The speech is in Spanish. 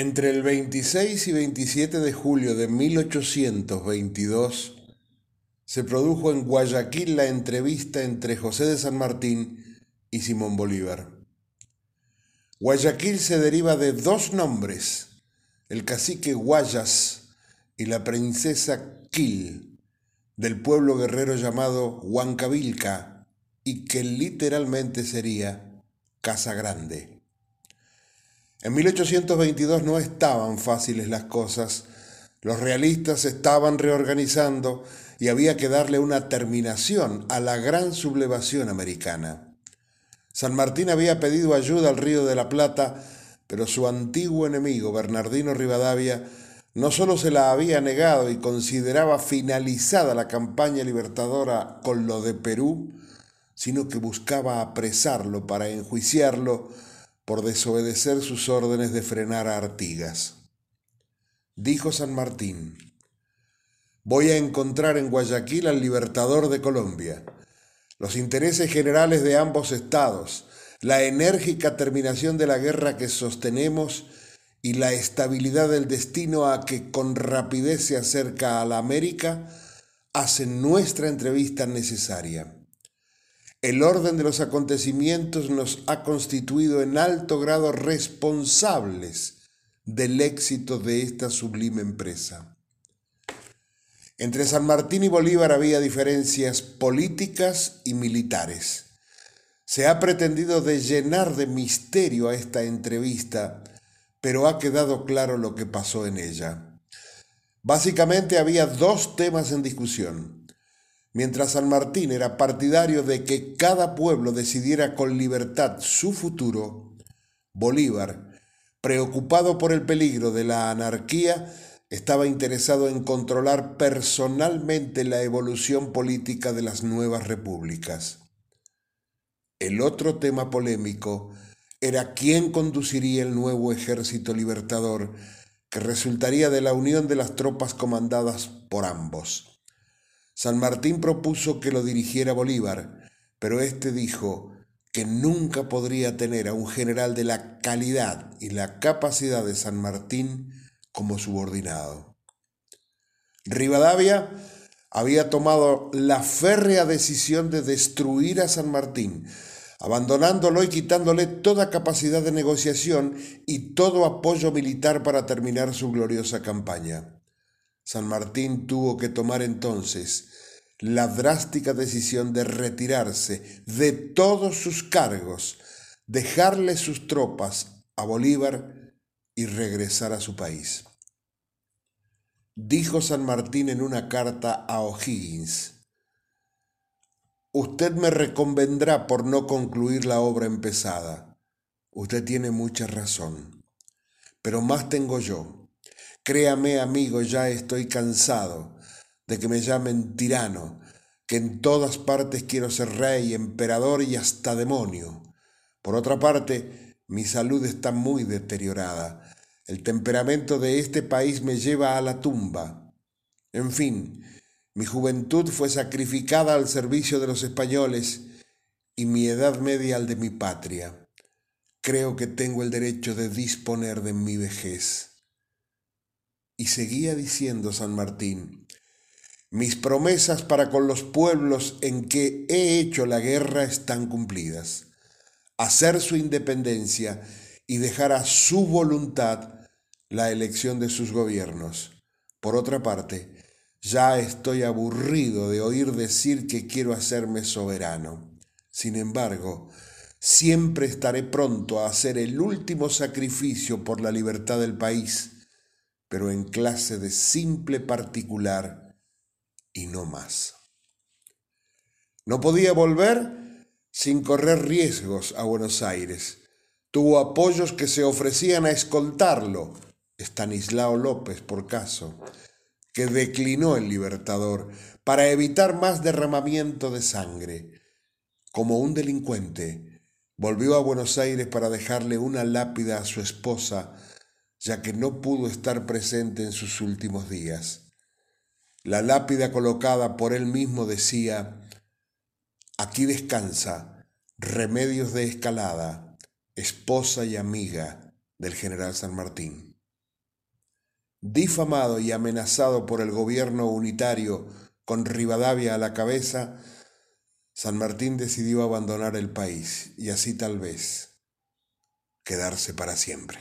Entre el 26 y 27 de julio de 1822 se produjo en Guayaquil la entrevista entre José de San Martín y Simón Bolívar. Guayaquil se deriva de dos nombres, el cacique Guayas y la princesa Quil, del pueblo guerrero llamado Huancavilca y que literalmente sería Casa Grande. En 1822 no estaban fáciles las cosas. Los realistas estaban reorganizando y había que darle una terminación a la gran sublevación americana. San Martín había pedido ayuda al Río de la Plata, pero su antiguo enemigo, Bernardino Rivadavia, no solo se la había negado y consideraba finalizada la campaña libertadora con lo de Perú, sino que buscaba apresarlo para enjuiciarlo por desobedecer sus órdenes de frenar a Artigas. Dijo San Martín, voy a encontrar en Guayaquil al libertador de Colombia. Los intereses generales de ambos estados, la enérgica terminación de la guerra que sostenemos y la estabilidad del destino a que con rapidez se acerca a la América hacen nuestra entrevista necesaria. El orden de los acontecimientos nos ha constituido en alto grado responsables del éxito de esta sublime empresa. Entre San Martín y Bolívar había diferencias políticas y militares. Se ha pretendido de llenar de misterio a esta entrevista, pero ha quedado claro lo que pasó en ella. Básicamente había dos temas en discusión Mientras San Martín era partidario de que cada pueblo decidiera con libertad su futuro, Bolívar, preocupado por el peligro de la anarquía, estaba interesado en controlar personalmente la evolución política de las nuevas repúblicas. El otro tema polémico era quién conduciría el nuevo ejército libertador que resultaría de la unión de las tropas comandadas por ambos. San Martín propuso que lo dirigiera Bolívar, pero éste dijo que nunca podría tener a un general de la calidad y la capacidad de San Martín como subordinado. Rivadavia había tomado la férrea decisión de destruir a San Martín, abandonándolo y quitándole toda capacidad de negociación y todo apoyo militar para terminar su gloriosa campaña. San Martín tuvo que tomar entonces la drástica decisión de retirarse de todos sus cargos, dejarle sus tropas a Bolívar y regresar a su país. Dijo San Martín en una carta a O'Higgins, Usted me reconvendrá por no concluir la obra empezada. Usted tiene mucha razón, pero más tengo yo. Créame, amigo, ya estoy cansado de que me llamen tirano, que en todas partes quiero ser rey, emperador y hasta demonio. Por otra parte, mi salud está muy deteriorada. El temperamento de este país me lleva a la tumba. En fin, mi juventud fue sacrificada al servicio de los españoles y mi edad media al de mi patria. Creo que tengo el derecho de disponer de mi vejez. Y seguía diciendo San Martín, mis promesas para con los pueblos en que he hecho la guerra están cumplidas. Hacer su independencia y dejar a su voluntad la elección de sus gobiernos. Por otra parte, ya estoy aburrido de oír decir que quiero hacerme soberano. Sin embargo, siempre estaré pronto a hacer el último sacrificio por la libertad del país, pero en clase de simple particular y no más. No podía volver sin correr riesgos a Buenos Aires. Tuvo apoyos que se ofrecían a escoltarlo, Estanislao López por caso, que declinó el Libertador para evitar más derramamiento de sangre. Como un delincuente, volvió a Buenos Aires para dejarle una lápida a su esposa, ya que no pudo estar presente en sus últimos días. La lápida colocada por él mismo decía, aquí descansa Remedios de Escalada, esposa y amiga del general San Martín. difamado y amenazado por el gobierno unitario con Rivadavia a la cabeza, San Martín decidió abandonar el país y así tal vez quedarse para siempre.